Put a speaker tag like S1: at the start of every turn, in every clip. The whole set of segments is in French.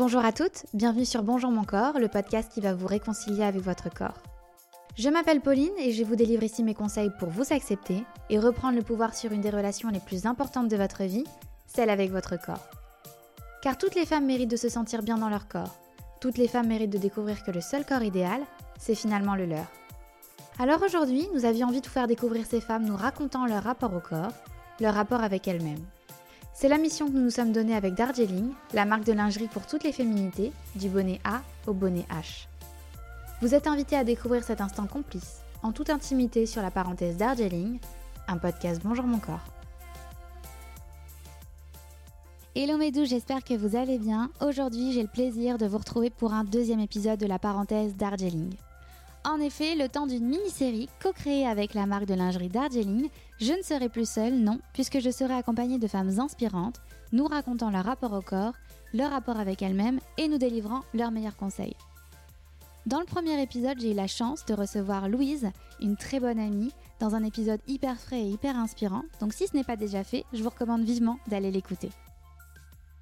S1: Bonjour à toutes, bienvenue sur Bonjour mon corps, le podcast qui va vous réconcilier avec votre corps. Je m'appelle Pauline et je vous délivre ici mes conseils pour vous accepter et reprendre le pouvoir sur une des relations les plus importantes de votre vie, celle avec votre corps. Car toutes les femmes méritent de se sentir bien dans leur corps. Toutes les femmes méritent de découvrir que le seul corps idéal, c'est finalement le leur. Alors aujourd'hui, nous avions envie de vous faire découvrir ces femmes nous racontant leur rapport au corps, leur rapport avec elles-mêmes. C'est la mission que nous nous sommes donnée avec Darjeeling, la marque de lingerie pour toutes les féminités, du bonnet A au bonnet H. Vous êtes invités à découvrir cet instant complice, en toute intimité sur la parenthèse Darjeeling, un podcast Bonjour mon corps. Hello mes j'espère que vous allez bien. Aujourd'hui, j'ai le plaisir de vous retrouver pour un deuxième épisode de la parenthèse Darjeeling. En effet, le temps d'une mini-série co-créée avec la marque de lingerie Darjeeling, je ne serai plus seule, non, puisque je serai accompagnée de femmes inspirantes, nous racontant leur rapport au corps, leur rapport avec elles-mêmes et nous délivrant leurs meilleurs conseils. Dans le premier épisode, j'ai eu la chance de recevoir Louise, une très bonne amie, dans un épisode hyper frais et hyper inspirant, donc si ce n'est pas déjà fait, je vous recommande vivement d'aller l'écouter.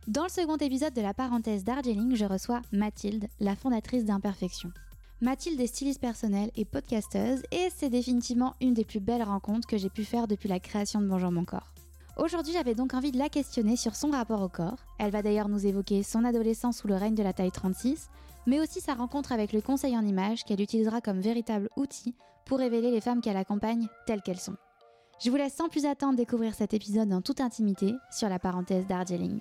S1: Dans le second épisode de la parenthèse Darjeeling, je reçois Mathilde, la fondatrice d'Imperfection. Mathilde est styliste personnelle et podcasteuse et c'est définitivement une des plus belles rencontres que j'ai pu faire depuis la création de Bonjour mon corps. Aujourd'hui, j'avais donc envie de la questionner sur son rapport au corps. Elle va d'ailleurs nous évoquer son adolescence sous le règne de la taille 36, mais aussi sa rencontre avec le conseil en images qu'elle utilisera comme véritable outil pour révéler les femmes qu'elle accompagne telles qu'elles sont. Je vous laisse sans plus attendre découvrir cet épisode en toute intimité sur la parenthèse Darjeeling.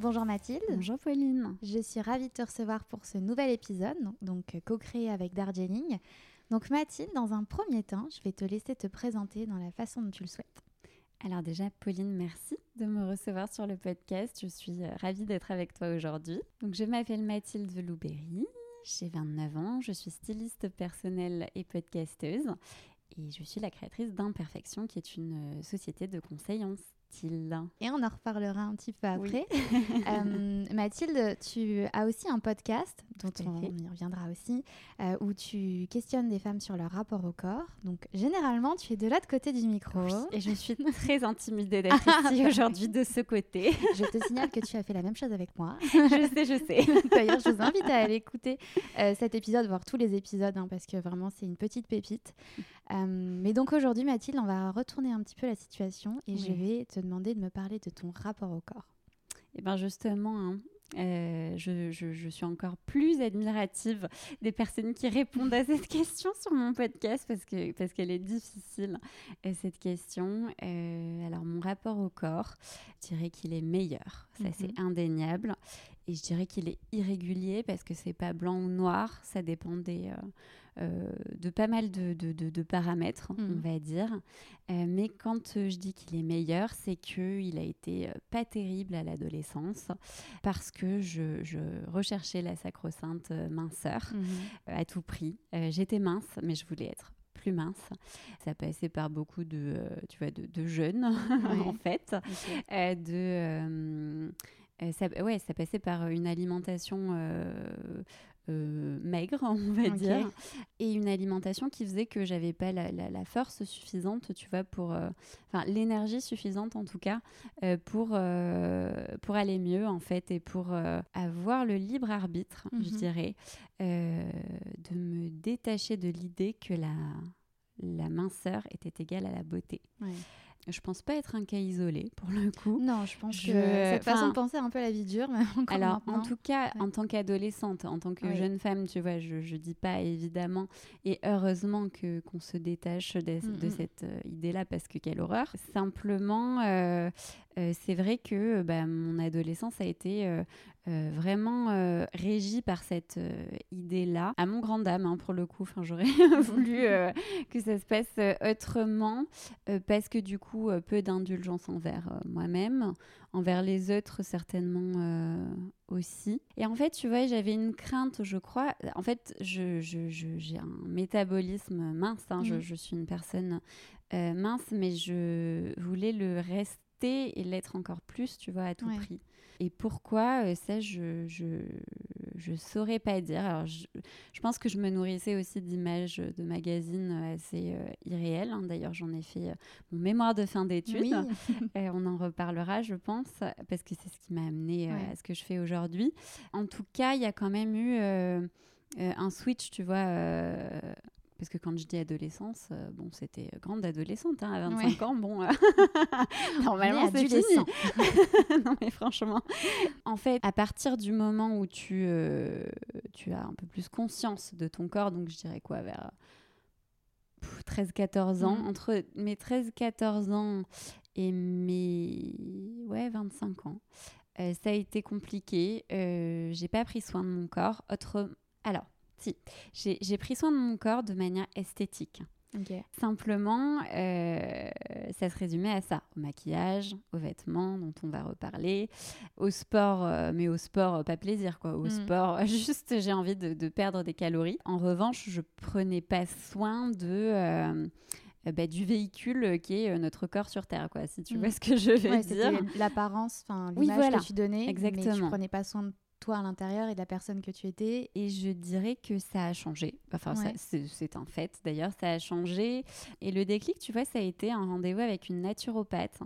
S1: Bonjour Mathilde.
S2: Bonjour Pauline.
S1: Je suis ravie de te recevoir pour ce nouvel épisode, donc euh, co-créé avec Darjeeling. Donc Mathilde, dans un premier temps, je vais te laisser te présenter dans la façon dont tu le souhaites.
S2: Alors déjà, Pauline, merci de me recevoir sur le podcast. Je suis euh, ravie d'être avec toi aujourd'hui. Donc je m'appelle Mathilde Louberry, j'ai 29 ans, je suis styliste personnelle et podcasteuse et je suis la créatrice d'Imperfection qui est une euh, société de conseil en
S1: et on en reparlera un petit peu après. Euh, Mathilde, tu as aussi un podcast, dont on, y reviendra aussi, euh, où tu questionnes des femmes sur leur rapport au corps. Donc, généralement, tu es de l'autre côté du micro.
S2: et je suis très intimidée d'être ici aujourd'hui de ce côté.
S1: je te signale que tu as fait la même chose avec moi.
S2: je sais, je sais.
S1: D'ailleurs, je vous invite à aller écouter euh, cet épisode, voir tous les épisodes, hein, parce que vraiment, c'est une petite pépite. mais donc, aujourd'hui, Mathilde, on va retourner un petit peu la situation et je vais te demander de me parler de ton rapport au corps.
S2: Et eh bien justement, hein, euh, je, je, suis encore plus admirative des personnes qui répondent à cette question sur mon podcast parce que parce qu'elle est difficile euh, cette question. Euh, alors mon rapport au corps, je dirais qu'il est meilleur, ça c'est mhm. indéniable, et je dirais qu'il est irrégulier parce que c'est pas blanc ou noir, ça dépend des euh, de pas mal de, de, paramètres, on mm. va dire. Euh, mais quand euh, je dis qu'il est meilleur, c'est qu'il a été pas terrible à l'adolescence parce que je, je recherchais la sacro-sainte minceur mm-hmm. à tout prix. J'étais mince, mais je voulais être plus mince. Ça passait par beaucoup de, tu vois, de, jeunes, en fait. de, ça, ouais, ça passait par une alimentation euh, maigre, on va dire, et une alimentation qui faisait que j'avais pas la, force suffisante, tu vois, pour, euh, enfin l'énergie suffisante en tout cas, euh, pour pour aller mieux en fait et pour avoir le libre arbitre, je mhm. dirais, de me détacher de l'idée que la la minceur était égale à la beauté. Je pense pas être un cas isolé pour le coup.
S1: Non, je pense que cette façon de penser un peu la vie dure. Mais
S2: alors, en tout cas, en tant qu'adolescente, en tant que jeune femme, tu vois, je, je dis pas évidemment et heureusement que qu'on se détache de, mm, mm. cette euh, idée-là parce que quelle horreur. Simplement, euh, euh, c'est vrai que bah, mon adolescence a été vraiment régie par cette idée-là, à mon grand dame hein, pour le coup. Enfin, j'aurais voulu que ça se passe autrement parce que du coup euh, peu d'indulgence envers euh, moi-même, envers les autres certainement euh, aussi. Et en fait, tu vois, j'avais une crainte, je crois. En fait, j'ai je, un métabolisme mince. Hein. je, mm. je, suis une personne mince, mais je voulais le rester et l'être encore plus, tu vois, à tout prix. Et pourquoi Ça, je, je, je saurais pas dire. Alors, je, je, pense que je me nourrissais aussi d'images de magazines assez euh, irréelles. Hein. D'ailleurs, j'en ai fait mon mémoire de fin d'études. Oui. on en reparlera, je pense, parce que c'est ce qui m'a amené à ce que je fais aujourd'hui. En tout cas, il y a quand même eu un switch, tu vois parce que quand je dis adolescence, euh, bon, c'était grande adolescente, hein, à 25 ans, bon, euh, normalement c'est fini. non mais franchement, en fait, à partir du moment où tu, euh, tu as un peu plus conscience de ton corps, donc je dirais quoi, vers 13-14 ans, mm. entre mes 13-14 ans et mes ouais, 25 ans, ça a été compliqué. j'ai pas pris soin de mon corps. Autre... Alors, si, j'ai pris soin de mon corps de manière esthétique. Simplement, euh, ça se résumait à ça, au maquillage, aux vêtements dont on va reparler, au sport, euh, mais au sport, euh, pas plaisir quoi, au mm. sport, juste j'ai envie de, perdre des calories. En revanche, je prenais pas soin de... Bah, du véhicule qui est notre corps sur Terre, quoi, si tu mm. vois ce que je veux dire.
S1: L'apparence, l'image que tu donnais, Exactement. mais tu prenais pas soin de toi à l'intérieur et de la personne que tu étais
S2: Et je dirais que ça a changé. Enfin, c'est un fait d'ailleurs, ça a changé. Et le déclic, tu vois, ça a été un rendez-vous avec une naturopathe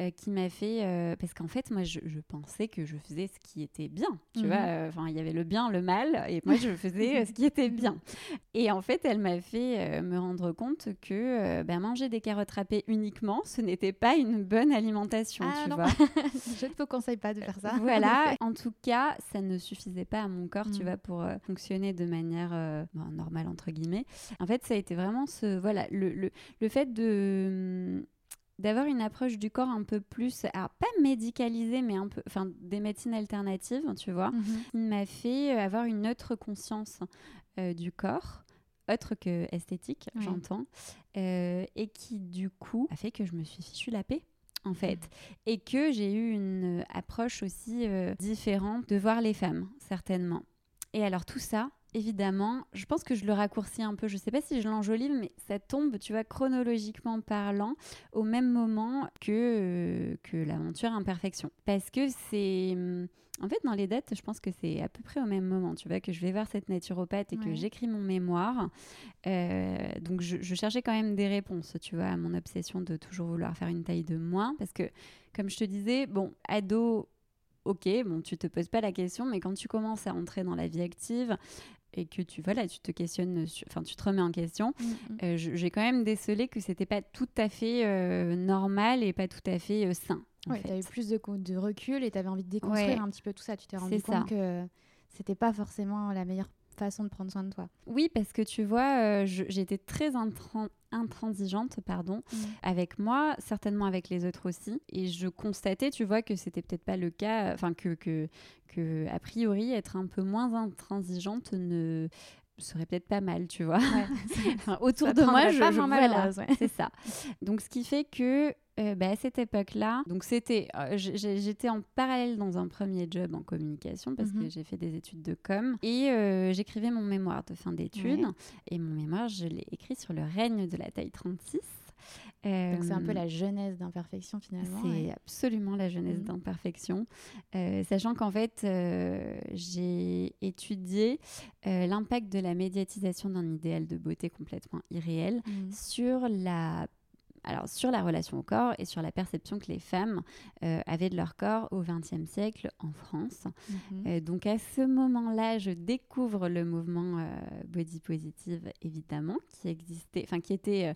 S2: euh, qui m'a fait euh, parce qu'en fait moi je, pensais que je faisais ce qui était bien tu mhm. vois euh, enfin il y avait le bien le mal et moi je faisais ce qui était bien. Et en fait elle m'a fait me rendre compte que ben, manger des carottes râpées uniquement ce n'était pas une bonne alimentation ah, tu vois.
S1: Je ne te conseille pas de faire ça.
S2: voilà. En tout cas ça ne suffisait pas à mon corps tu mhm. vois pour fonctionner de manière normale entre guillemets. En fait ça a été vraiment ce voilà le, le, le fait de d'avoir une approche du corps un peu plus, alors pas médicalisée, mais un peu, enfin des médecines alternatives, tu vois, qui m'a fait euh, avoir une autre conscience euh, du corps, autre que esthétique, j'entends, euh, et qui du coup a fait que je me suis fichu la paix en fait, mhm. et que j'ai eu une approche aussi différente de voir les femmes, certainement. Et alors tout ça, évidemment, je pense que je le raccourcis un peu. Je ne sais pas si je l'enjolive, mais ça tombe, tu vois, chronologiquement parlant, au même moment que, euh, que l'aventure Imperfection. Parce que c'est. Hum, en fait, dans les dates, je pense que c'est à peu près au même moment, tu vois, que je vais voir cette naturopathe et que j'écris mon mémoire. Euh, donc, je, je, cherchais quand même des réponses, tu vois, à mon obsession de toujours vouloir faire une taille de moins. Parce que, comme je te disais, bon, ado, ok, bon, tu te poses pas la question, mais quand tu commences à entrer dans la vie active, et que tu voilà, tu te questionnes, enfin tu te remets en question, mm, mm. Euh, j'ai quand même décelé que c'était pas tout à fait euh, normal et pas tout à fait euh, sain.
S1: Oui, tu as eu plus de, de recul et tu avais envie de déconstruire un petit peu tout ça. Tu t'es rendu compte que c'était pas forcément la meilleure façon de prendre soin de toi.
S2: Oui, parce que tu vois, j'étais très intransigeante pardon, mm. avec moi, certainement avec les autres aussi. Et je constatais, tu vois, que c'était peut-être pas le cas, enfin, que, que, que, a priori, être un peu moins intransigeante ne serait peut-être pas mal, tu vois. autour de moi, je, je voilà, c'est ça. Donc, ce qui fait que euh, bah, à cette époque-là, donc c'était, euh, j'étais en parallèle dans un premier job en communication parce que mhm. j'ai fait des études de com et euh, j'écrivais mon mémoire de fin d'études et mon mémoire je l'ai écrit sur le règne de la taille 36.
S1: Donc c'est un peu la jeunesse d'imperfection finalement.
S2: C'est absolument la jeunesse mhm. d'imperfection, sachant qu'en fait j'ai étudié l'impact de la médiatisation d'un idéal de beauté complètement irréel mhm. sur la alors sur la relation au corps et sur la perception que les femmes euh, avaient de leur corps au XXe siècle en France. Mhm. Euh, donc à ce moment-là, je découvre le mouvement euh, body positive, évidemment, qui existait, enfin qui était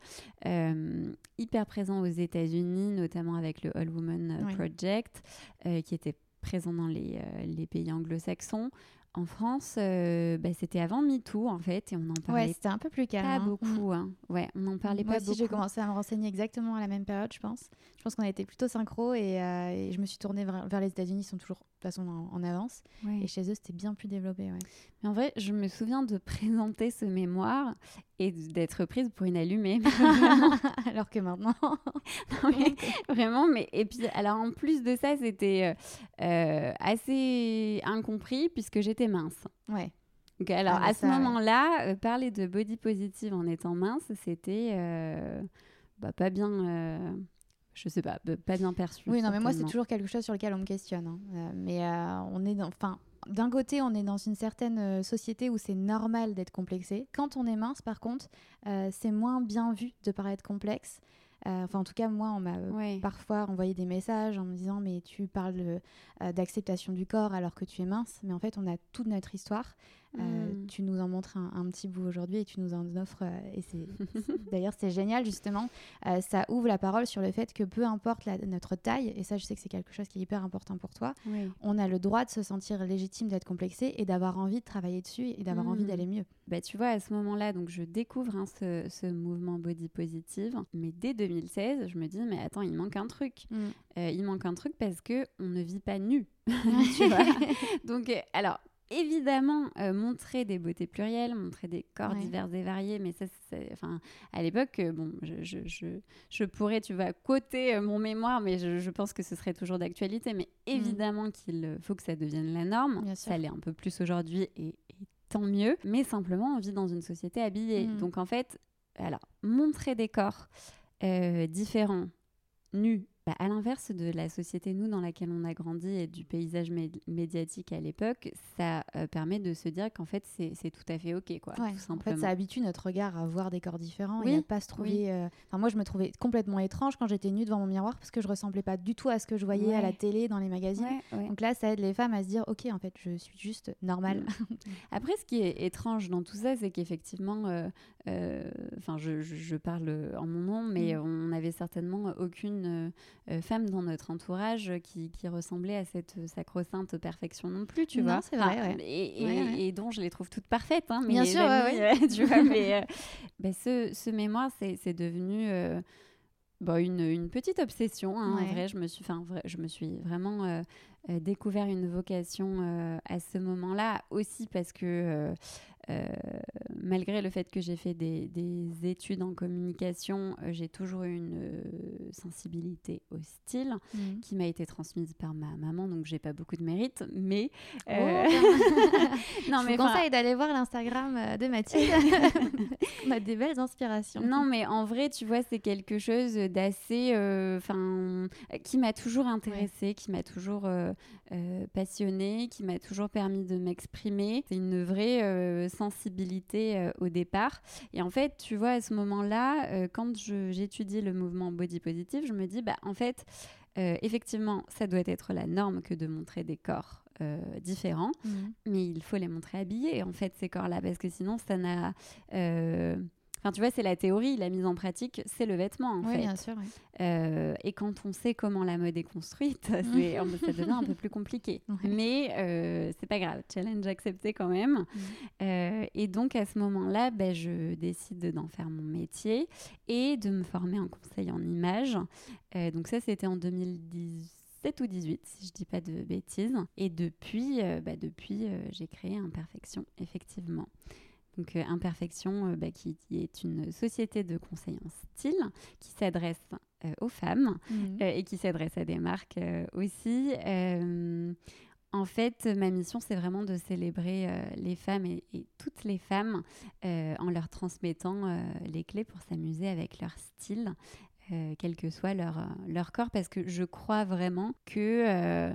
S2: hyper présent aux États-Unis, notamment avec le All Woman Project, qui était présent dans les, les pays anglo-saxons. En France, euh, bah, c'était avant MeToo en fait, et on en parlait.
S1: Ouais, c'était un peu plus calme.
S2: Pas hein. beaucoup, hein. Ouais, on n'en parlait
S1: Moi
S2: pas
S1: aussi, j'ai commencé à me renseigner exactement à la même période, je pense. Je pense qu'on a été plutôt synchro et, euh, je me suis tournée vers, les États-Unis, ils sont toujours façon en, avance. Et chez eux, c'était bien plus développé. Ouais.
S2: Mais en vrai, je me souviens de présenter ce mémoire et d'être prise pour une allumée.
S1: alors que maintenant.
S2: vraiment, mais. Et puis, alors en plus de ça, c'était euh, assez incompris puisque j'étais mince.
S1: Ouais.
S2: Donc, alors, ah, bah à ce moment-là, parler de body positive en étant mince, c'était bah, pas bien je sais pas, pas bien perçu.
S1: Oui, non, mais moi, c'est toujours quelque chose sur lequel on me questionne. Hein. Euh, mais euh, on est dans. Enfin, d'un côté, on est dans une certaine euh, société où c'est normal d'être complexé. Quand on est mince, par contre, euh, c'est moins bien vu de paraître complexe. Enfin, en tout cas, moi, on m'a
S2: Ouais.
S1: parfois envoyé des messages en me disant Mais tu parles d'acceptation du corps alors que tu es mince. Mais en fait, on a toute notre histoire. Euh,
S2: Mm.
S1: Tu nous en montres un, un petit bout aujourd'hui et tu nous en offres. euh, et c'est d'ailleurs, c'est génial, justement. Euh, ça ouvre la parole sur le fait que peu importe la- notre taille, et ça, je sais que c'est quelque chose qui est hyper important pour toi,
S2: Oui.
S1: on a le droit de se sentir légitime d'être complexé et d'avoir envie de travailler dessus et d'avoir envie
S2: Mm.
S1: d'aller mieux.
S2: Bah, tu vois, à ce moment-là, donc je découvre hein, ce, ce mouvement body positive. Mais dès 2016, je me dis, mais attends, il manque un truc. Euh, il manque un truc parce que on ne vit pas nu. tu vois Donc, alors. Évidemment, euh, montrer des beautés plurielles, montrer des corps
S1: Ouais.
S2: divers et variés, mais ça, c'est- enfin, à l'époque, euh, bon, je, je, je, je pourrais, tu vois, coter euh, mon mémoire, mais je, pense que ce serait toujours d'actualité. Mais évidemment qu'il faut que ça devienne la norme.
S1: Mm. Bien.
S2: Ça l'est un peu plus aujourd'hui et, et tant mieux. Mais simplement, on vit dans une société habillée.
S1: Mm.
S2: Donc en fait, alors, montrer des corps différents, nus, bah, à l'inverse de la société, nous, dans laquelle on a grandi et du paysage mé- médiatique à l'époque, ça euh, permet de se dire qu'en fait, c'est tout à fait OK, quoi,
S1: Ouais,
S2: tout
S1: en fait, ça habitue notre regard à voir des corps différents
S2: Oui,
S1: et à pas se trouver. euh, Enfin, moi, je me trouvais complètement étrange quand j'étais nue devant mon miroir parce que je ressemblais pas du tout à ce que je voyais à la télé, dans les magazines.
S2: Ouais.
S1: Donc là, ça aide les femmes à se dire, ok, en fait, je suis juste normale.
S2: Mm. Après, ce qui est étrange dans tout ça, c'est qu'effectivement, euh, enfin, je, parle en mon nom, mais
S1: Mm.
S2: on n'avait certainement aucune euh, euh, femme dans notre entourage qui, qui ressemblait à cette sacro-sainte perfection non plus, tu
S1: Non,
S2: vois.
S1: c'est vrai,
S2: Enfin,
S1: ouais.
S2: Et, et-
S1: Ouais, ouais.
S2: et dont je les trouve toutes parfaites, hein,
S1: Bien sûr,
S2: euh, tu vois. Mais euh, ben, ce, ce mémoire, c'est devenu euh, bon, une, une petite obsession. hein, en vrai, je me suis, enfin, vrai, je me suis vraiment euh, euh, découvert une vocation euh, à ce moment-là, aussi parce que euh, euh, malgré le fait que j'ai fait des, des études en communication, euh, j'ai toujours eu une euh, sensibilité au style
S1: Mhm.
S2: qui m'a été transmise par ma maman, donc j'ai pas beaucoup de mérite, mais
S1: Oh,
S2: euh, non
S1: je
S2: mais
S1: vous conseille d'aller voir l'Instagram euh, de Mathilde. On a des belles inspirations.
S2: Non, mais en vrai, tu vois, c'est quelque chose d'assez. euh, Enfin. qui m'a toujours intéressée, qui m'a toujours euh, euh, passionnée, qui m'a toujours permis de m'exprimer. C'est une vraie euh, sensibilité euh, au départ. Et en fait, tu vois, à ce moment-là, euh, quand j'étudie le mouvement body positive, je me dis, bah, en fait, euh, effectivement, ça doit être la norme que de montrer des corps. euh, différents,
S1: Mhm.
S2: mais il faut les montrer habillés en fait ces corps-là parce que sinon ça n'a euh, Enfin, tu vois, c'est la théorie, la mise en pratique, c'est le vêtement, en
S1: Oui,
S2: fait.
S1: bien sûr.
S2: Euh, et quand on sait comment la mode est construite, c'est- ça devient un peu plus compliqué.
S1: Ouais.
S2: Mais euh, c'est pas grave, challenge accepté quand même. Euh, et donc, à ce moment-là, ben, je décide d'en faire mon métier et de me former en conseil en images. Euh, donc, ça, c'était en 2017 ou 18, si je dis pas de bêtises. Et depuis, bah, depuis j'ai créé Imperfection, effectivement. Donc, euh, Imperfection, euh, bah, qui, est une société de conseil en style qui s'adresse euh, aux femmes
S1: Mhm.
S2: et qui s'adresse à des marques aussi. En fait, ma mission, c'est vraiment de célébrer les femmes et, et toutes les femmes en leur transmettant les clés pour s'amuser avec leur style, quel que soit leur, leur corps, parce que je crois vraiment que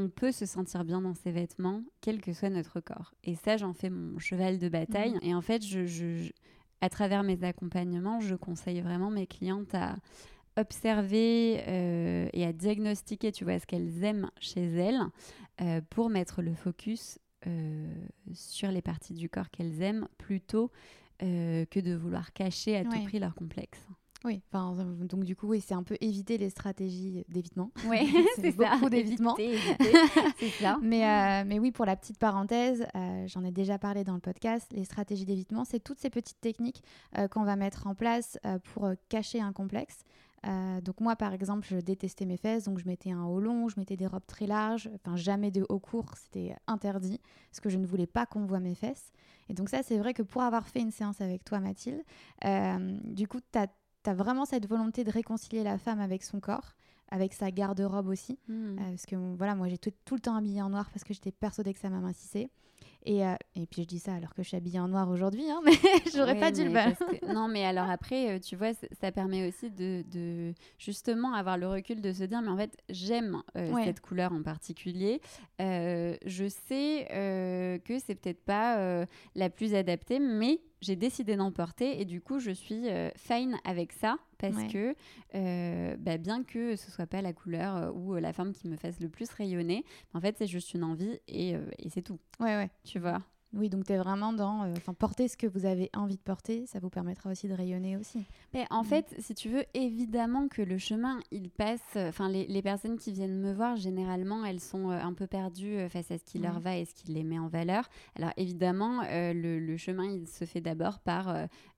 S2: on peut se sentir bien dans ses vêtements, quel que soit notre corps. Et ça, j'en fais mon cheval de bataille. Et en fait, je, à travers mes accompagnements, je conseille vraiment mes clientes à observer euh, et à diagnostiquer, tu vois, ce qu'elles aiment chez elles euh, pour mettre le focus euh, sur les parties du corps qu'elles aiment plutôt que de vouloir cacher à tout prix leur complexe.
S1: Oui, enfin, euh, donc du coup, oui, c'est un peu éviter les stratégies d'évitement.
S2: Ouais,
S1: C'est beaucoup d'évitement.
S2: C'est ça.
S1: Mais, euh, mais oui, pour la petite parenthèse, euh, j'en ai déjà parlé dans le podcast, les stratégies d'évitement, c'est toutes ces petites techniques euh, qu'on va mettre en place pour cacher un complexe. Euh, donc moi, par exemple, je détestais mes fesses, donc je mettais un haut long, je mettais des robes très larges, enfin jamais de haut court, c'était interdit, parce que je ne voulais pas qu'on voit mes fesses. Et donc ça, c'est vrai que pour avoir fait une séance avec toi, Mathilde, euh, du coup, tu as, vraiment cette volonté de réconcilier la femme avec son corps, avec sa garde-robe aussi.
S2: Hmm.
S1: Euh, parce que voilà, moi j'ai tout, tout le temps habillé en noir parce que j'étais persuadée que ça m'amincissait. Et, euh, et puis je dis ça alors que je suis habillée en noir aujourd'hui, hein, mais j'aurais pas dû le
S2: que- Non, mais alors après, euh, tu vois, ça permet aussi de, de justement avoir le recul de se dire, mais en fait, j'aime euh,
S1: Ouais.
S2: cette couleur en particulier. Euh, je sais que c'est peut-être pas la plus adaptée, mais j'ai décidé d'en porter et du coup, je suis fine avec ça parce
S1: Ouais.
S2: que euh, bah, bien que ce soit pas la couleur euh, ou euh, la forme qui me fasse le plus rayonner, en fait, c'est juste une envie et, et c'est tout,
S1: Ouais, ouais.
S2: Tu vois.
S1: Oui, donc tu es vraiment dans. euh, Enfin, porter ce que vous avez envie de porter, ça vous permettra aussi de rayonner aussi.
S2: Mais en
S1: Mm.
S2: fait, si tu veux, évidemment que le chemin, il passe. Enfin, les, les personnes qui viennent me voir, généralement, elles sont euh, un peu perdues euh, face à ce qui leur
S1: Ouais.
S2: va et ce qui les met en valeur. Alors, évidemment, euh, le, le chemin, il se fait d'abord par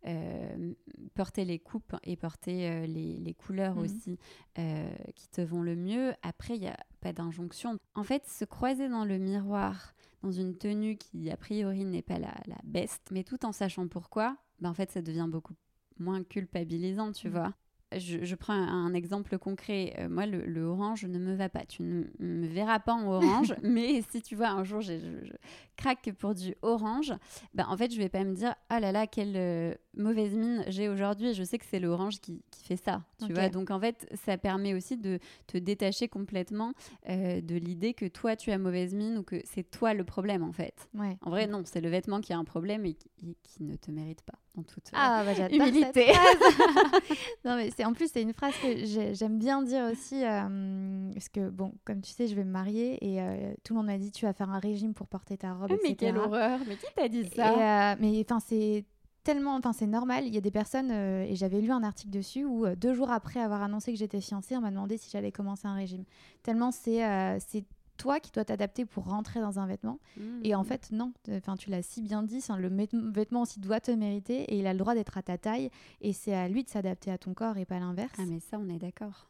S2: euh, porter les coupes et porter euh, les, les couleurs
S1: Mhm.
S2: aussi euh, qui te vont le mieux. Après, il n'y a pas d'injonction. En fait, se croiser dans le miroir dans une tenue qui, a priori, n'est pas la, la best, mais tout en sachant pourquoi, ben, en fait, ça devient beaucoup moins culpabilisant, tu
S1: Mm.
S2: vois. Je, je prends un, exemple concret. Euh, moi, le, le orange ne me va pas. Tu ne me verras pas en orange, mais si tu vois un jour, je, je craque pour du orange, ben, en fait, je vais pas me dire ah là là, quelle euh, mauvaise mine j'ai aujourd'hui. Je sais que c'est l'orange qui, qui fait ça, tu vois. Donc, en fait, ça permet aussi de te détacher complètement euh, de l'idée que toi, tu as mauvaise mine ou que c'est toi le problème, en fait.
S1: Ouais.
S2: En vrai, non, c'est le vêtement qui a un problème et qui, et qui ne te mérite pas, en toute euh,
S1: Ah, bah
S2: humilité.
S1: non, mais c'est en plus, c'est une phrase que j'ai- j'aime bien dire aussi. euh, parce que, bon, comme tu sais, je vais me marier et euh, tout le monde m'a dit tu vas faire un régime pour porter ta robe.
S2: Ah, mais
S1: etc.
S2: quelle horreur Mais qui t'a dit
S1: Et,
S2: ça?
S1: euh, mais enfin, c'est tellement, enfin, c'est normal. Il y a des personnes, euh, et j'avais lu un article dessus où euh, deux jours après avoir annoncé que j'étais fiancée, on m'a demandé si j'allais commencer un régime. Tellement c'est, euh, c'est toi qui dois t'adapter pour rentrer dans un vêtement. Et en fait, non. Enfin, tu l'as si bien dit. le vêtement aussi doit te mériter et il a le droit d'être à ta taille. Et c'est à lui de s'adapter à ton corps et pas l'inverse.
S2: Ah, mais ça, on est d'accord.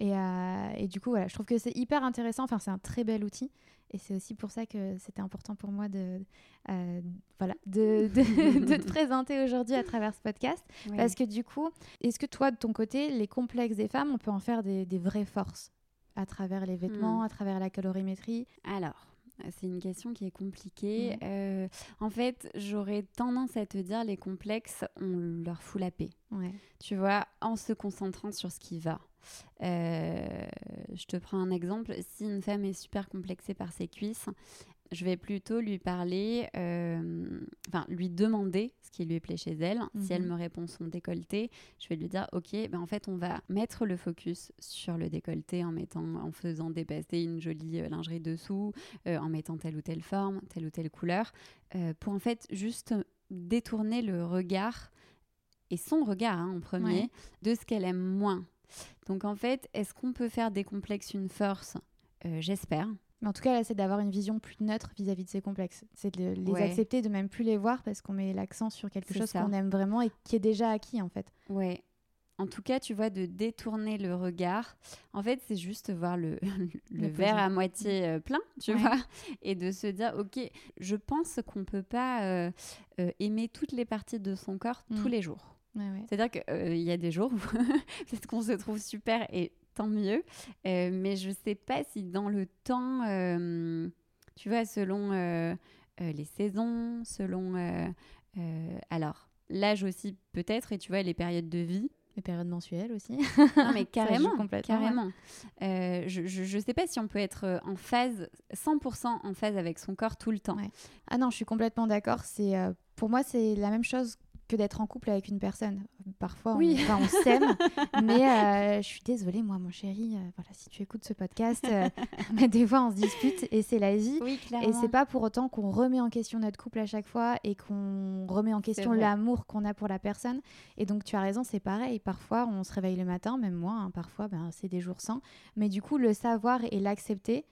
S1: Et, euh, et du coup, voilà, je trouve que c'est hyper intéressant. Enfin, c'est un très bel outil. Et c'est aussi pour ça que c'était important pour moi de, euh, voilà, de, de, de te présenter aujourd'hui à travers ce podcast. Parce que du coup, est-ce que toi, de ton côté, les complexes des femmes, on peut en faire des, des vraies forces à travers les vêtements,
S2: Hmm.
S1: à travers la calorimétrie
S2: Alors, c'est une question qui est compliquée.
S1: Ouais.
S2: Euh, en fait, j'aurais tendance à te dire les complexes, on leur fout la paix.
S1: Ouais.
S2: Tu vois, en se concentrant sur ce qui va. Euh, je te prends un exemple. Si une femme est super complexée par ses cuisses, je vais plutôt lui parler, euh, enfin lui demander ce qui lui plaît chez elle. Si elle
S1: Mhm.
S2: me répond son décolleté, je vais lui dire ok, ben en fait on va mettre le focus sur le décolleté en mettant, en faisant dépasser une jolie euh, lingerie dessous, euh, en mettant telle ou telle forme, telle ou telle couleur, euh, pour en fait juste détourner le regard et son regard hein, en premier
S1: Ouais.
S2: de ce qu'elle aime moins. Donc en fait, est-ce qu'on peut faire des complexes une force? J'espère.
S1: Mais en tout cas, là, c'est d'avoir une vision plus neutre vis-à-vis de ces complexes. C'est de les
S2: Ouais.
S1: accepter, de même plus les voir parce qu'on met l'accent sur quelque chose qu'on aime vraiment et qui est déjà acquis, en fait.
S2: Ouais. En tout cas, tu vois, de détourner le regard, en fait, c'est juste voir le, le
S1: Le
S2: verre à moitié euh, plein, tu
S1: Ouais.
S2: vois, et de se dire, ok, je pense qu'on peut pas euh, euh, aimer toutes les parties de son corps tous
S1: Mm.
S2: les jours.
S1: Ouais, ouais.
S2: C'est-à-dire qu'il y a des jours où peut-être qu'on se trouve super et tant mieux, Euh, mais je sais pas si dans le temps, euh, tu vois, selon euh, les saisons, selon... alors, l'âge aussi peut-être, et tu vois, les périodes de vie.
S1: Les périodes mensuelles aussi.
S2: Non, mais carrément,
S1: ouais.
S2: carrément. Euh, je, je sais pas si on peut être en phase, 100% en phase avec son corps tout le temps.
S1: Ouais. Ah non, je suis complètement d'accord. C'est pour moi, c'est la même chose que d'être en couple avec une personne. Parfois, on-
S2: Oui.
S1: enfin, on, s'aime, mais euh, je suis désolée, moi, mon chéri. euh, voilà, si tu écoutes ce podcast, euh, mais des fois, on se dispute et c'est la vie.
S2: Oui,
S1: Et c'est pas pour autant qu'on remet en question notre couple à chaque fois et qu'on remet en question l'amour qu'on a pour la personne. Et donc tu as raison, c'est pareil. Parfois on se réveille le matin, même moi, hein, parfois ben, c'est des jours sans. Mais du coup le savoir et l'accepter,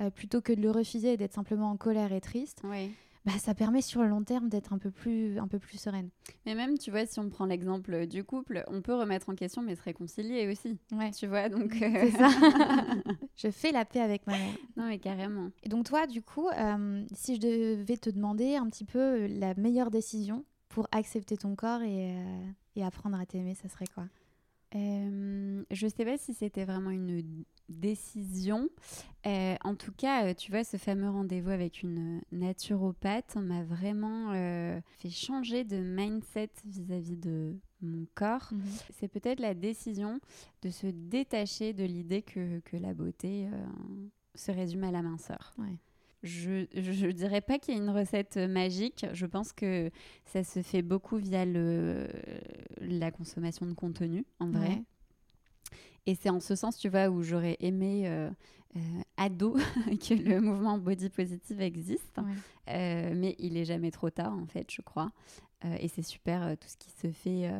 S1: euh, plutôt que de le refuser et d'être simplement en colère et triste,
S2: Ouais.
S1: Bah, ça permet sur le long terme d'être un peu plus, un peu plus sereine.
S2: Mais même, tu vois, si on prend l'exemple du couple, on peut remettre en question, mais se réconcilier aussi.
S1: Ouais.
S2: Tu vois, donc... Euh,
S1: ça. Je fais la paix avec moi-même.
S2: non, mais carrément.
S1: Et donc toi, du coup, euh, si je devais te demander un petit peu euh, la meilleure décision pour accepter ton corps et, euh, et apprendre à t'aimer, ça serait quoi?
S2: Euh, je sais pas si c'était vraiment une décision. Euh, en tout cas, euh, tu vois, ce fameux rendez-vous avec une naturopathe m'a vraiment euh, fait changer de mindset vis-à-vis de mon corps.
S1: Mhm.
S2: C'est peut-être la décision de se détacher de l'idée que, que la beauté se résume à la minceur.
S1: Ouais.
S2: Je ne dirais pas qu'il y a une recette magique. Je pense que ça se fait beaucoup via le, la consommation de contenu, en vrai.
S1: Ouais.
S2: Et c'est en ce sens, tu vois, où j'aurais aimé, euh, euh, ado, que le mouvement body positive existe.
S1: Ouais.
S2: Euh, mais il est jamais trop tard, en fait, je crois. Euh, et c'est super euh, tout ce qui se fait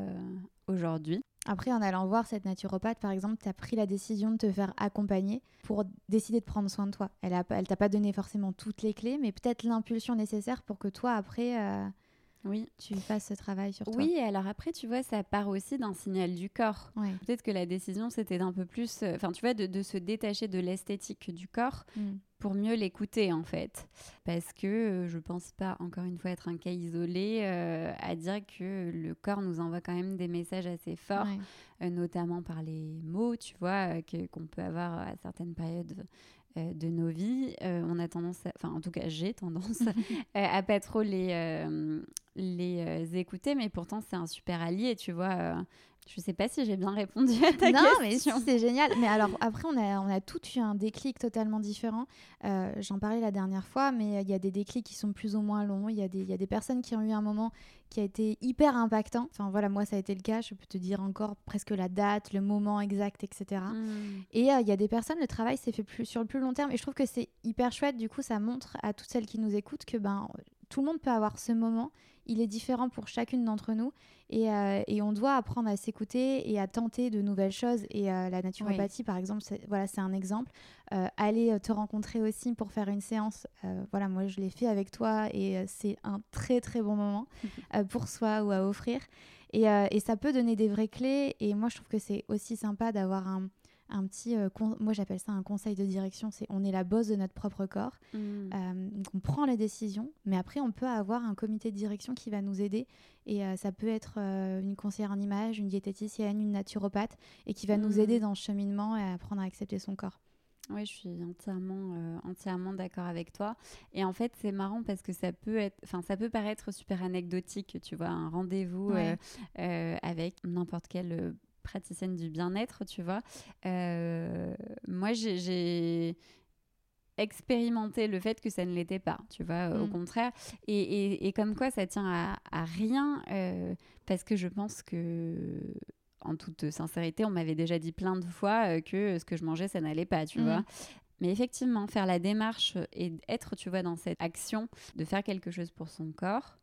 S2: aujourd'hui.
S1: Après, en allant voir cette naturopathe, par exemple, tu as pris la décision de te faire accompagner pour décider de prendre soin de toi. Elle ne elle t'a pas donné forcément toutes les clés, mais peut-être l'impulsion nécessaire pour que toi, après,
S2: Oui.
S1: tu fasses ce travail sur toi.
S2: Oui, alors après, tu vois, ça part aussi d'un signal du corps.
S1: Ouais.
S2: Peut-être que la décision, c'était d'un peu plus, euh, enfin, tu vois, de, de se détacher de l'esthétique du corps
S1: Mm.
S2: pour mieux l'écouter, en fait. Parce que euh, je pense pas, encore une fois, être un cas isolé euh, à dire que le corps nous envoie quand même des messages assez forts,
S1: Ouais.
S2: euh, notamment par les mots, tu vois, que- qu'on peut avoir à certaines périodes euh, de nos vies. Euh, on a tendance, à- enfin, en tout cas, j'ai tendance euh, à pas trop les, les écouter, mais pourtant, c'est un super allié, tu vois. Euh. je sais pas si j'ai bien répondu à ta
S1: non, mais si,
S2: question.
S1: c'est génial. Mais alors, après, on a, on a tous eu un déclic totalement différent. Euh, J'en parlais la dernière fois, mais il y a des déclics qui sont plus ou moins longs. Il y, a des- il y a des personnes qui ont eu un moment qui a été hyper impactant. Enfin, voilà, moi, ça a été le cas. Je peux te dire encore presque la date, le moment exact, etc. Et euh, il y a des personnes, le travail s'est fait plus, sur le plus long terme. Et je trouve que c'est hyper chouette. Du coup, ça montre à toutes celles qui nous écoutent que ben, tout le monde peut avoir ce moment. Il est différent pour chacune d'entre nous. Et, euh, et on doit apprendre à s'écouter et à tenter de nouvelles choses. Et euh, la naturopathie, par exemple, c'est voilà, c'est un exemple. Euh, aller te rencontrer aussi pour faire une séance. voilà, moi, je l'ai fait avec toi et c'est un très, très bon moment pour soi ou à offrir. Et, et ça peut donner des vraies clés. Et moi, je trouve que c'est aussi sympa d'avoir un, un petit, euh, con- moi j'appelle ça un conseil de direction, c'est on est la boss de notre propre corps,
S2: Mm.
S1: Euh, donc on prend les décisions, mais après on peut avoir un comité de direction qui va nous aider, et euh, ça peut être une conseillère en image, une diététicienne, une naturopathe, et qui va nous
S2: Mhm.
S1: aider dans ce cheminement et à apprendre à accepter son corps.
S2: Oui, je suis entièrement, euh, entièrement d'accord avec toi. Et en fait, c'est marrant parce que ça peut être, enfin, ça peut paraître super anecdotique, tu vois, un rendez-vous
S1: Ouais.
S2: euh, euh, avec n'importe quelle euh, praticienne du bien-être, tu vois. Euh, moi, j'ai- expérimenté le fait que ça ne l'était pas, tu vois, euh, au
S1: Mm.
S2: contraire. Et, et- et comme quoi, ça tient à, à rien, euh, parce que je pense que en toute sincérité, on m'avait déjà dit plein de fois euh, que ce que je mangeais, ça n'allait pas, tu
S1: Mhm.
S2: vois. Mais effectivement, faire la démarche et être, tu vois, dans cette action de faire quelque chose pour son corps,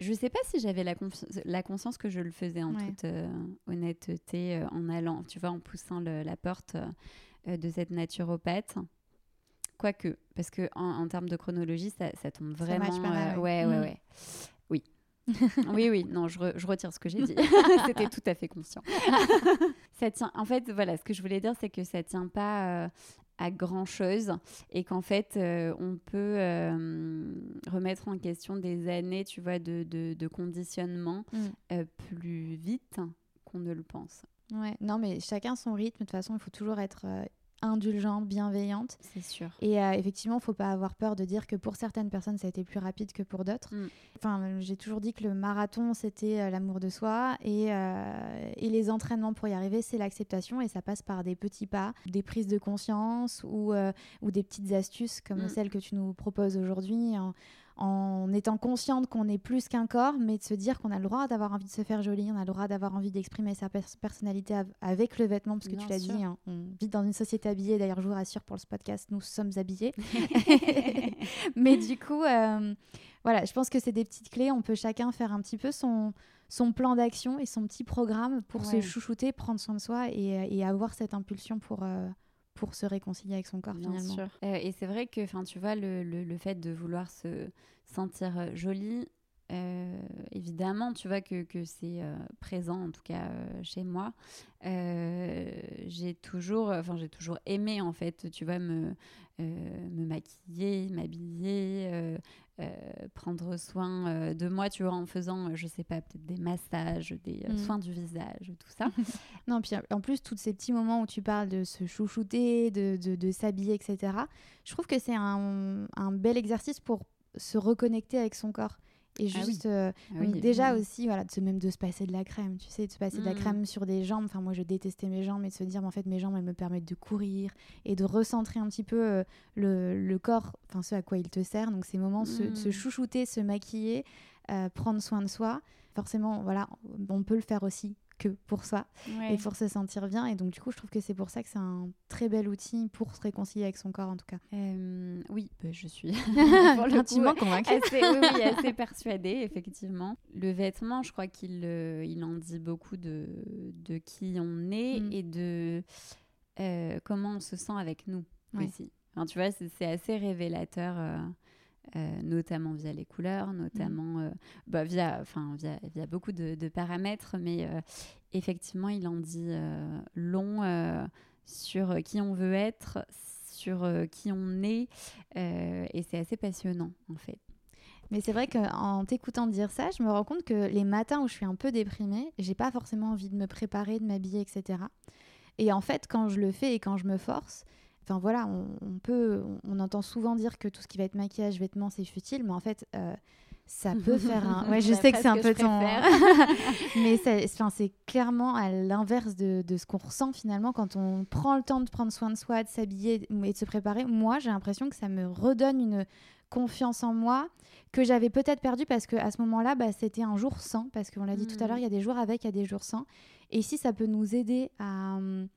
S2: je sais pas si j'avais la, conscience que je le faisais en
S1: Ouais.
S2: toute euh, honnêteté, euh, en allant, tu vois, en poussant le- la porte euh, de cette naturopathe. Quoique, parce que en, en termes de chronologie, ça, ça tombe
S1: Ça
S2: vraiment.
S1: pas mal, ouais.
S2: ouais, ouais,
S1: Mm.
S2: ouais. Oui. oui, oui, non, je, re- je retire ce que j'ai dit. C'était tout à fait conscient. ça tient, en fait, voilà, ce que je voulais dire, c'est que ça tient pas à grand chose et qu'en fait, euh, on peut euh, remettre en question des années, tu vois, de, de, de conditionnement
S1: Mm.
S2: euh, plus vite qu'on ne le pense.
S1: Ouais. Non, mais chacun son rythme. De toute façon, il faut toujours être indulgente, bienveillante.
S2: C'est sûr.
S1: Et euh, effectivement, il ne faut pas avoir peur de dire que pour certaines personnes, ça a été plus rapide que pour d'autres.
S2: Mm.
S1: Enfin, j'ai toujours dit que le marathon, c'était euh, l'amour de soi. Et, euh, et les entraînements pour y arriver, c'est l'acceptation. Et ça passe par des petits pas, des prises de conscience ou, ou des petites astuces comme
S2: Mm.
S1: celles que tu nous proposes aujourd'hui. En, en étant consciente qu'on est plus qu'un corps, mais de se dire qu'on a le droit d'avoir envie de se faire joli, on a le droit d'avoir envie d'exprimer sa pers- personnalité av- avec le vêtement, parce que
S2: Bien
S1: tu l'as dit, hein, on vit dans une société habillée. D'ailleurs, je vous rassure pour ce podcast, nous sommes habillés. Mais du coup, euh, voilà, je pense que c'est des petites clés. On peut chacun faire un petit peu son, son plan d'action et son petit programme pour se chouchouter, prendre soin de soi et, et avoir cette impulsion pour, euh, pour se réconcilier avec son corps
S2: Bien
S1: finalement.
S2: sûr. Euh, et c'est vrai que, enfin, tu vois, le, le, le fait de vouloir se sentir euh, jolie, euh, évidemment, tu vois que, que c'est euh, présent, en tout cas euh, chez moi. Euh, j'ai toujours, enfin, j'ai toujours aimé, en fait, tu vois, me, euh, me maquiller, m'habiller, euh, prendre soin de moi, tu vois, en faisant, je sais pas, peut-être des massages, des
S1: Mm.
S2: soins du visage, tout ça.
S1: Non, puis en plus, tous ces petits moments où tu parles de se chouchouter, de, de, de s'habiller, etc., je trouve que c'est un, un bel exercice pour se reconnecter avec son corps. Et
S2: Ah oui.
S1: juste, euh,
S2: Ah oui,
S1: déjà aussi, voilà, de se, même de se passer de la crème, tu sais, de se passer de la
S2: Mm.
S1: crème sur des jambes. Enfin, moi, je détestais mes jambes, mais de se dire, mais en fait, mes jambes, elles me permettent de courir et de recentrer un petit peu euh, le, le corps, enfin, ce à quoi il te sert. Donc, ces moments, se- de se
S2: Mm.
S1: chouchouter, se maquiller, euh, prendre soin de soi. Forcément, voilà, on peut le faire aussi que pour soi
S2: Ouais.
S1: et pour se sentir bien. Et donc, du coup, je trouve que c'est pour ça que c'est un très bel outil pour se réconcilier avec son corps, en tout cas.
S2: Euh, oui, bah, je suis
S1: Intimement convaincue.
S2: assez, oui, oui, assez persuadée, effectivement. Le vêtement, je crois qu'il euh, il en dit beaucoup de, de qui on est
S1: Mm.
S2: et de euh, comment on se sent avec nous
S1: Ouais.
S2: aussi. Enfin, tu vois, c'est assez révélateur. Euh, notamment via les couleurs, notamment euh, bah, via, enfin, via, via beaucoup de, de paramètres, mais euh, effectivement, il en dit long sur qui on veut être, sur qui on est, et c'est assez passionnant en fait.
S1: Mais c'est vrai qu'en t'écoutant dire ça, je me rends compte que les matins où je suis un peu déprimée, j'ai pas forcément envie de me préparer, de m'habiller, etc. Et en fait, quand je le fais et quand je me force, enfin voilà, on, on peut, on, on entend souvent dire que tout ce qui va être maquillage, vêtements, c'est futile, mais en fait, euh, ça peut faire un. Ouais, je
S2: La
S1: sais que c'est un peu ton. mais c'est clairement à l'inverse de, de ce qu'on ressent finalement quand on prend le temps de prendre soin de soi, de s'habiller et de se préparer. Moi, j'ai l'impression que ça me redonne une confiance en moi que j'avais peut-être perdue parce que à ce moment-là, bah, c'était un jour sans. Parce qu'on l'a dit tout à
S2: Mm.
S1: l'heure, il y a des jours avec, il y a des jours sans. Et si ça peut nous aider à, hum,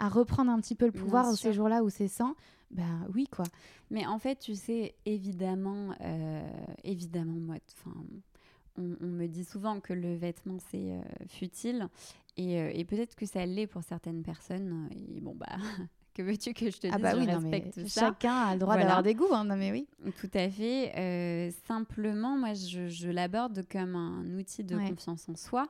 S1: à reprendre un petit peu le pouvoir ces jours-là où c'est sans, ben oui quoi.
S2: Mais en fait, tu sais, évidemment, euh, évidemment, moi, enfin, on, on me dit souvent que le vêtement c'est euh, futile, et, euh, et peut-être que ça l'est pour certaines personnes. Et bon bah, que veux-tu que je te dise
S1: Ah bah
S2: Je
S1: oui, non, mais
S2: respecte ça.
S1: chacun a le droit
S2: Voilà.
S1: d'avoir des goûts. hein. Non mais oui.
S2: Tout à fait. Euh, simplement, moi, je, je l'aborde comme un outil de
S1: Ouais.
S2: confiance en soi.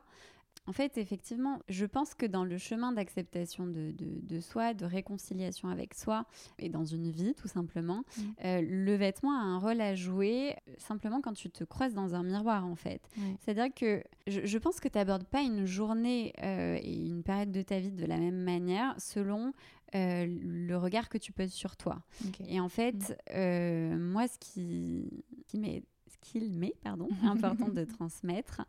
S2: En fait, effectivement, je pense que dans le chemin d'acceptation de, de- de soi, de réconciliation avec soi, et dans une vie, tout simplement,
S1: Mm.
S2: euh, le vêtement a un rôle à jouer euh, simplement quand tu te croises dans un miroir, en fait. C'est-à-dire que je, je pense que tu n'abordes pas une journée euh, et une période de ta vie de la même manière selon euh, le regard que tu poses sur toi. Et en fait, euh, moi, ce qui, qui m'est, ce qu'il m'est, pardon, important de transmettre,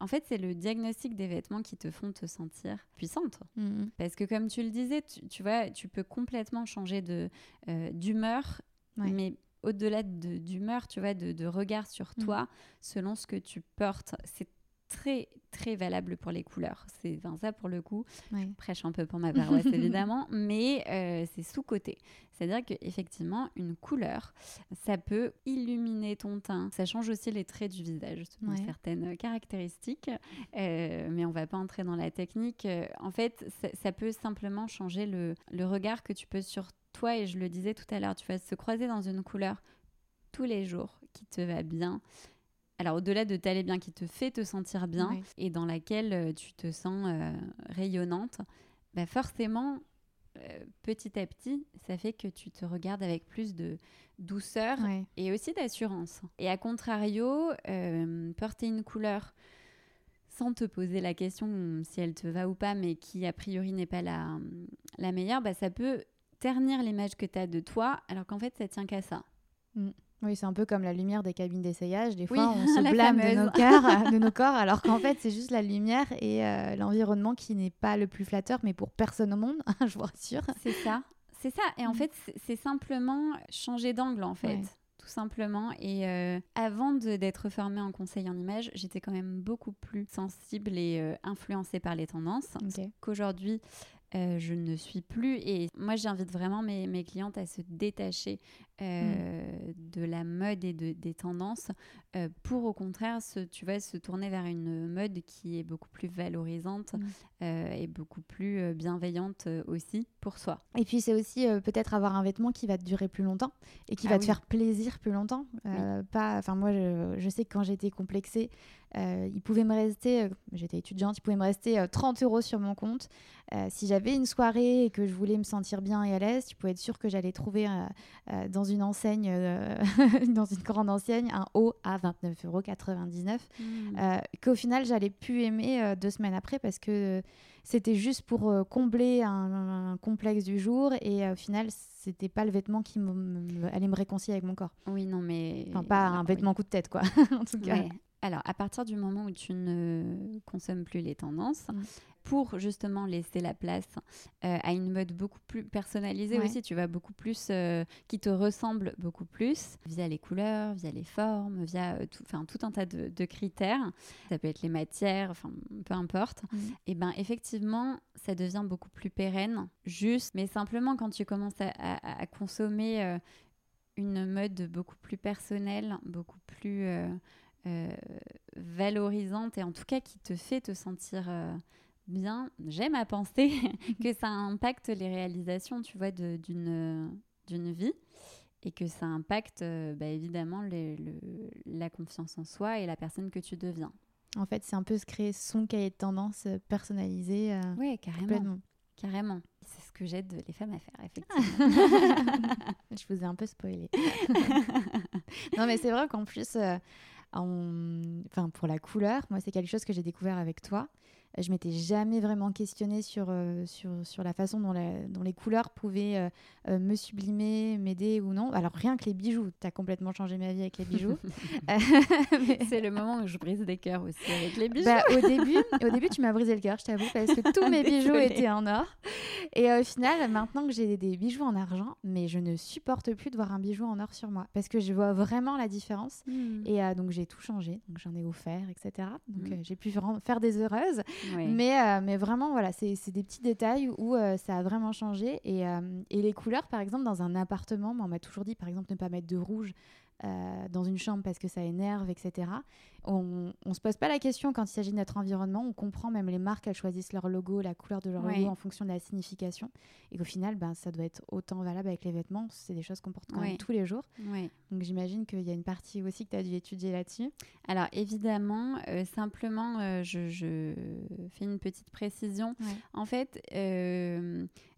S2: en fait, c'est le diagnostic des vêtements qui te font te sentir puissante.
S1: Mhm.
S2: Parce que comme tu le disais, tu, tu vois, tu peux complètement changer de euh, d'humeur,
S1: Ouais.
S2: mais au-delà de- d'humeur, tu vois, de, de regard sur
S1: Mm.
S2: toi, selon ce que tu portes, c'est très très valable pour les couleurs. C'est enfin, ça pour le coup,
S1: Ouais.
S2: prêche un peu pour ma paroisse évidemment, mais euh, c'est sous-côté. C'est-à-dire qu'effectivement, une couleur, ça peut illuminer ton teint. Ça change aussi les traits du visage, selon
S1: Ouais.
S2: certaines caractéristiques, Euh, mais on va pas entrer dans la technique. Euh, En fait, ça, ça peut simplement changer le, le regard que tu poses sur toi, et je le disais tout à l'heure, tu vas se croiser dans une couleur tous les jours qui te va bien. Alors au-delà de t'aller bien, qui te fait te sentir bien et dans laquelle euh, tu te sens euh, rayonnante, bah forcément, euh, petit à petit, ça fait que tu te regardes avec plus de douceur et aussi d'assurance. Et à contrario, euh, porter une couleur sans te poser la question si elle te va ou pas, mais qui a priori n'est pas la, la meilleure, bah, ça peut ternir l'image que tu as de toi, alors qu'en fait, ça tient qu'à ça.
S1: Oui, c'est un peu comme la lumière des cabines d'essayage. Des
S2: Oui,
S1: fois, on se blâme de nos, cœurs, de nos corps, alors qu'en fait, c'est juste la lumière et euh, l'environnement qui n'est pas le plus flatteur, mais pour personne au monde, je vous rassure.
S2: C'est ça. C'est ça. Et en
S1: Mm.
S2: fait, c'est- simplement changer d'angle, en fait.
S1: Ouais.
S2: Tout simplement. Et euh, avant d'être formée en conseil en image, j'étais quand même beaucoup plus sensible et euh, influencée par les tendances. Qu'aujourd'hui, euh, je ne suis plus. Et moi, j'invite vraiment mes, mes clientes à se détacher euh, de la mode et de- des tendances euh, pour, au contraire, se, tu vois, se tourner vers une mode qui est beaucoup plus valorisante
S1: Mm.
S2: et beaucoup plus bienveillante aussi pour soi.
S1: Et puis, c'est aussi peut-être avoir un vêtement qui va te durer plus longtemps et qui
S2: Ah
S1: va te faire plaisir plus longtemps. Pas, enfin, moi, je, je sais que quand j'étais complexée, il pouvait me rester, euh, j'étais étudiante, il pouvait me rester euh, 30 euros sur mon compte. Euh, si j'avais une soirée et que je voulais me sentir bien et à l'aise, tu pouvais être sûr que j'allais trouver euh, euh, dans une enseigne, dans une grande enseigne, un haut à 29,99 euros, mmh. qu'au final j'allais plus aimer deux semaines après parce que c'était juste pour combler un, complexe du jour et au final c'était pas le vêtement qui allait me réconcilier avec mon corps.
S2: Oui, non, mais.
S1: Enfin, pas un vêtement coup de tête, quoi, en tout cas.
S2: Alors, à partir du moment où tu ne consommes plus les tendances, pour justement laisser la place euh, à une mode beaucoup plus personnalisée aussi, tu vas beaucoup plus, euh, qui te ressemble beaucoup plus, via les couleurs, via les formes, via euh, tout, tout un tas de, critères. Ça peut être les matières, enfin, peu importe. Et ben effectivement, ça devient beaucoup plus pérenne, juste, mais simplement quand tu commences à, consommer une mode beaucoup plus personnelle, beaucoup plus euh, valorisante et en tout cas qui te fait te sentir euh, bien, j'aime à penser que ça impacte les réalisations, tu vois, d'une d'une vie et que ça impacte euh, bah, évidemment le, la confiance en soi et la personne que tu deviens.
S1: En fait, c'est un peu se créer son cahier de tendance personnalisé.
S2: oui, carrément. Carrément. C'est ce que j'aide les femmes à faire, effectivement.
S1: Je vous ai un peu spoilé. non, mais c'est vrai qu'en plus, enfin pour la couleur, moi c'est quelque chose que j'ai découvert avec toi. Je m'étais jamais vraiment questionnée sur, euh, sur, sur, la façon dont, dont, les couleurs pouvaient euh, euh, me sublimer, m'aider ou non. Alors rien que les bijoux, tu as complètement changé ma vie avec les bijoux.
S2: C'est le moment où je brise des cœurs aussi avec les bijoux.
S1: Bah, au, début, au début, tu m'as brisé le cœur, je t'avoue, parce que tous mes bijoux étaient en or. Et au final, maintenant que j'ai des bijoux en argent, mais je ne supporte plus de voir un bijou en or sur moi, parce que je vois vraiment la différence. Hmm. Et donc j'ai tout changé, donc j'en ai offert, etc. Donc hmm. j'ai pu faire des heureuses. Mais, euh, mais vraiment, voilà, c'est des petits détails où euh, ça a vraiment changé. Et, euh, et, les couleurs, par exemple, dans un appartement, on m'a toujours dit, par exemple, ne pas mettre de rouge euh, dans une chambre parce que ça énerve, etc. On ne se pose pas la question quand il s'agit de notre environnement. On comprend même les marques, elles choisissent leur logo, la couleur de leur logo en fonction de la signification. Et qu'au final, ben, ça doit être autant valable avec les vêtements. C'est des choses qu'on porte quand même tous les jours. Donc j'imagine qu'il y a une partie aussi que tu as dû étudier là-dessus.
S2: Alors évidemment, euh, simplement, euh, je, je, fais une petite précision. En fait,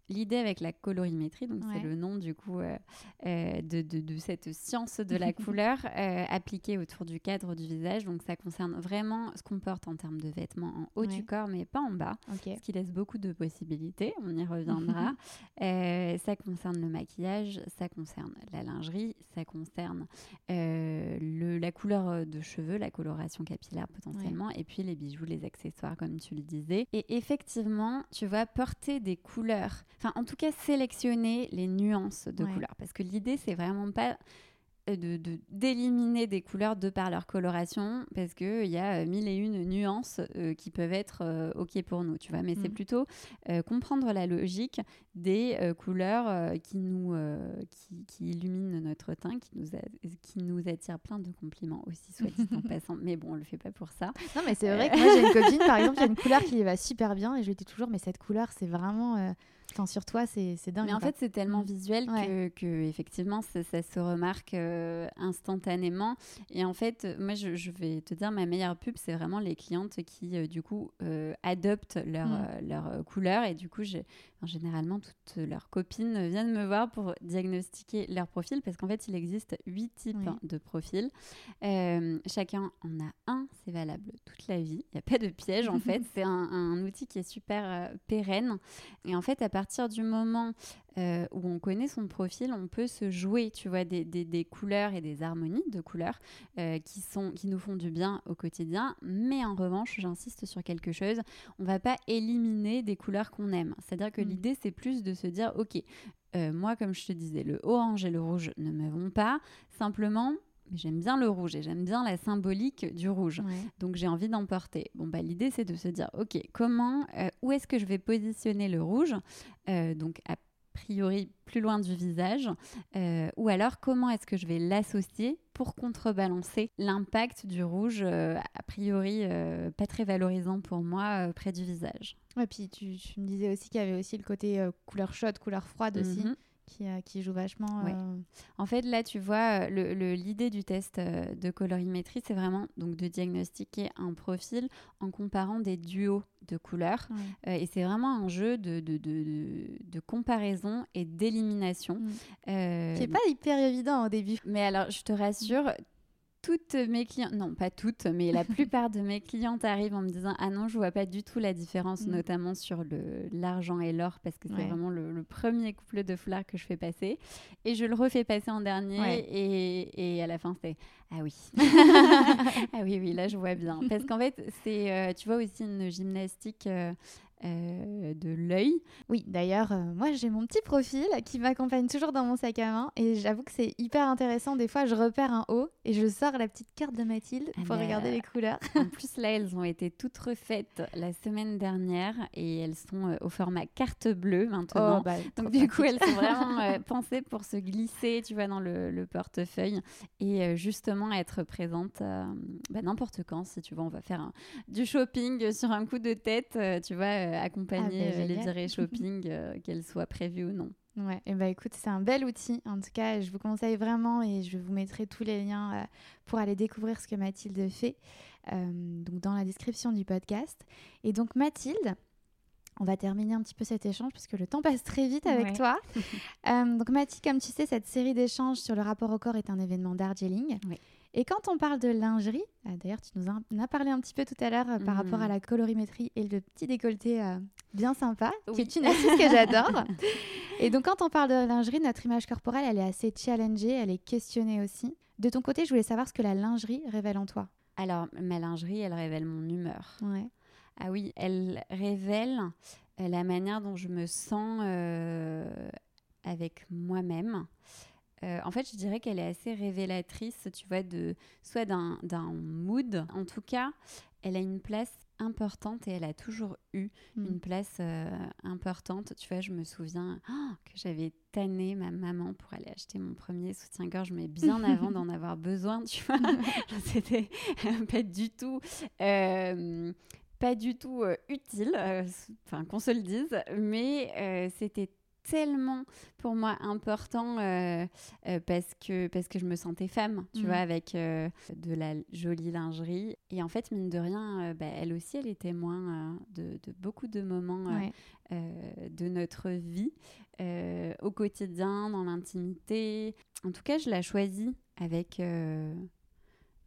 S2: L'idée avec la colorimétrie, donc c'est le nom du coup euh, euh, de, de, cette science de la couleur euh, appliquée autour du cadre du visage. Donc ça concerne vraiment ce qu'on porte en termes de vêtements en haut du corps, mais pas en bas, ce qui laisse beaucoup de possibilités. On y reviendra. ça concerne le maquillage, ça concerne la lingerie, ça concerne le, la couleur de cheveux, la coloration capillaire potentiellement, et puis les bijoux, les accessoires, comme tu le disais. Et effectivement, tu vas porter des couleurs Enfin, en tout cas, sélectionner les nuances de couleurs. Parce que l'idée, c'est vraiment pas euh, de d'éliminer des couleurs de par leur coloration parce qu'il y a euh, mille et une nuances euh, qui peuvent être ok pour nous tu vois. Mais c'est mm. plutôt comprendre la logique des couleurs qui nous qui, qui, illuminent notre teint qui nous qui nous attire plein de compliments aussi soit dit en passant. Mais bon on le fait pas pour ça.
S1: Non mais c'est vrai que moi j'ai une copine par exemple qui a une couleur qui va super bien et je lui dis toujours mais cette couleur c'est vraiment Sur toi, c'est dingue.
S2: Mais en fait, c'est tellement mm. visuel que, que, effectivement, ça, se remarque euh, instantanément. Et en fait, moi, je, vais te dire, ma meilleure pub, c'est vraiment les clientes qui, euh, du coup, euh, adoptent leur, mm. leur couleur. Et du coup, généralement, toutes leurs copines viennent me voir pour diagnostiquer leur profil parce qu'en fait, il existe huit types de profils. chacun en a un, c'est valable toute la vie. Il n'y a pas de piège, en fait. C'est un, un, outil qui est super pérenne. Et en fait, à partir du moment euh, où on connaît son profil, on peut se jouer, tu vois, des, des, couleurs et des harmonies de couleurs euh, qui, sont, qui nous font du bien au quotidien. Mais en revanche, j'insiste sur quelque chose, on va pas éliminer des couleurs qu'on aime. C'est-à-dire que mm. l'idée, c'est plus de se dire, ok, euh, moi, comme je te disais, le orange et le rouge ne me vont pas. Simplement, j'aime bien le rouge et j'aime bien la symbolique du rouge. Donc j'ai envie d'en porter. Bon bah l'idée c'est de se dire ok comment euh, où est-ce que je vais positionner le rouge? Euh, donc a priori plus loin du visage euh, ou alors comment est-ce que je vais l'associer pour contrebalancer l'impact du rouge a priori pas très valorisant pour moi près du visage?
S1: Et puis tu, me disais aussi qu'il y avait aussi le côté couleur chaude, couleur froide aussi. Mhm qui, euh, qui joue vachement. euh,
S2: En fait, là, tu vois, l'idée le, l'idée du test euh, de colorimétrie, c'est vraiment donc de diagnostiquer un profil en comparant des duos de couleurs.
S1: ouais.
S2: Euh, et c'est vraiment un jeu de, de, de, de- de comparaison et d'élimination.
S1: Mm.
S2: Euh,
S1: Qui n'est pas hyper évident au début.
S2: Mais alors, je te rassure, toutes mes clientes, non pas toutes, mais la plupart de mes clientes arrivent en me disant Ah non, je vois pas du tout la différence,
S1: Mm.
S2: notamment sur le- l'argent et l'or, parce que c'est
S1: Ouais.
S2: vraiment le, le premier couple de foulards que je fais passer. Et je le refais passer en dernier,
S1: Ouais.
S2: et, et à la fin, c'était Ah oui. ah oui, oui, là, je vois bien. Parce qu'en fait, c'est, euh, tu vois, aussi une gymnastique. euh, euh, de l'œil.
S1: Oui, d'ailleurs, euh, moi j'ai mon petit profil qui m'accompagne toujours dans mon sac à main et j'avoue que c'est hyper intéressant. Des fois, je repère un haut et je sors la petite carte de Mathilde
S2: Ah
S1: pour
S2: bah,
S1: regarder les couleurs.
S2: En plus, là, elles ont été toutes refaites la semaine dernière et elles sont euh, au format carte bleue maintenant.
S1: bah,
S2: Donc du coup, elles sont vraiment pensées pour se glisser, tu vois, dans le, le portefeuille et justement être présentes euh, bah, n'importe quand. Si tu vois, on va faire un- du shopping sur un coup de tête, tu vois, accompagner
S1: Ah, bah,
S2: euh, les virées shopping, euh, qu'elles soient prévues ou non.
S1: Ouais, et bah écoute, c'est un bel outil. En tout cas, je vous conseille vraiment et je vous mettrai tous les liens euh, pour aller découvrir ce que Mathilde fait euh, donc dans la description du podcast. Et donc Mathilde, on va terminer un petit peu cet échange parce que le temps passe très vite avec
S2: Ouais.
S1: toi. Euh, donc Mathilde, comme tu sais, cette série d'échanges sur le rapport au corps est un événement d'Argeling.
S2: Oui.
S1: Et quand on parle de lingerie, euh, d'ailleurs tu nous en as parlé un petit peu tout à l'heure euh, par
S2: Mhm.
S1: rapport à la colorimétrie et le petit décolleté euh, bien sympa, qui
S2: Oui.
S1: est une astuce que j'adore. Et donc, quand on parle de lingerie, notre image corporelle, elle est assez challengée, elle est questionnée aussi. De ton côté, je voulais savoir ce que la lingerie révèle en toi.
S2: Alors, ma lingerie, elle révèle mon humeur.
S1: Ouais.
S2: Ah oui, elle révèle la manière dont je me sens euh, avec moi-même. Euh, en fait, je dirais qu'elle est assez révélatrice, tu vois, de soit d'un d'un mood. En tout cas, elle a une place importante et elle a toujours eu
S1: Mm.
S2: une place euh, importante. Tu vois, je me souviens oh, que j'avais tanné ma maman pour aller acheter mon premier soutien-gorge, mais bien avant d'en avoir besoin, tu vois. C'était pas du tout... euh, pas du tout euh, utile, enfin qu'on se le dise, mais c'était tellement pour moi important euh, euh, parce que parce que je me sentais femme, tu
S1: Mhm.
S2: vois, avec euh, de la jolie lingerie. Et en fait, mine de rien, bah, elle aussi, elle est témoin de, de beaucoup de moments
S1: Ouais.
S2: de notre vie au quotidien, dans l'intimité. En tout cas, je la choisis avec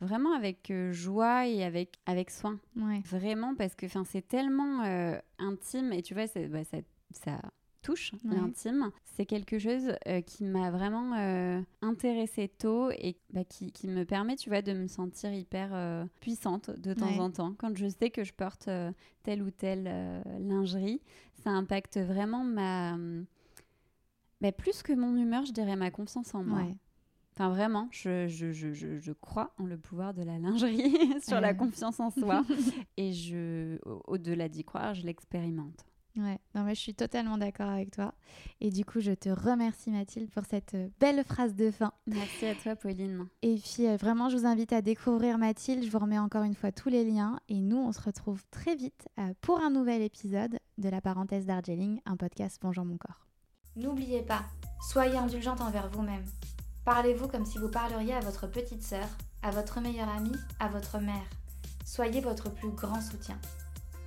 S2: vraiment avec euh, joie et avec avec soin.
S1: Ouais.
S2: Vraiment parce que c'est tellement euh, intime et tu vois bah, ça, ça touche
S1: Ouais.
S2: l'intime. C'est quelque chose euh, qui m'a vraiment euh, intéressée tôt et bah, qui, qui me permet tu vois de me sentir hyper euh, puissante de temps
S1: Ouais.
S2: en temps quand je sais que je porte euh, telle ou telle lingerie. Ça impacte vraiment ma bah, plus que mon humeur, je dirais ma confiance en moi.
S1: Ouais.
S2: Enfin, vraiment, je, je, je, je, crois en le pouvoir de la lingerie sur la confiance en soi. Et je, au- au-delà d'y croire, je l'expérimente.
S1: Ouais. Non, mais je suis totalement d'accord avec toi. Et du coup, je te remercie, Mathilde, pour cette euh, belle phrase de fin.
S2: Merci à toi, Pauline.
S1: Et puis, euh, vraiment, je vous invite à découvrir Mathilde. Je vous remets encore une fois tous les liens. Et nous, on se retrouve très vite euh, pour un nouvel épisode de La parenthèse d'Argeling, un podcast Bonjour mon corps. N'oubliez pas, soyez indulgente envers vous-même. Parlez-vous comme si vous parleriez à votre petite sœur, à votre meilleure amie, à votre mère. Soyez votre plus grand soutien.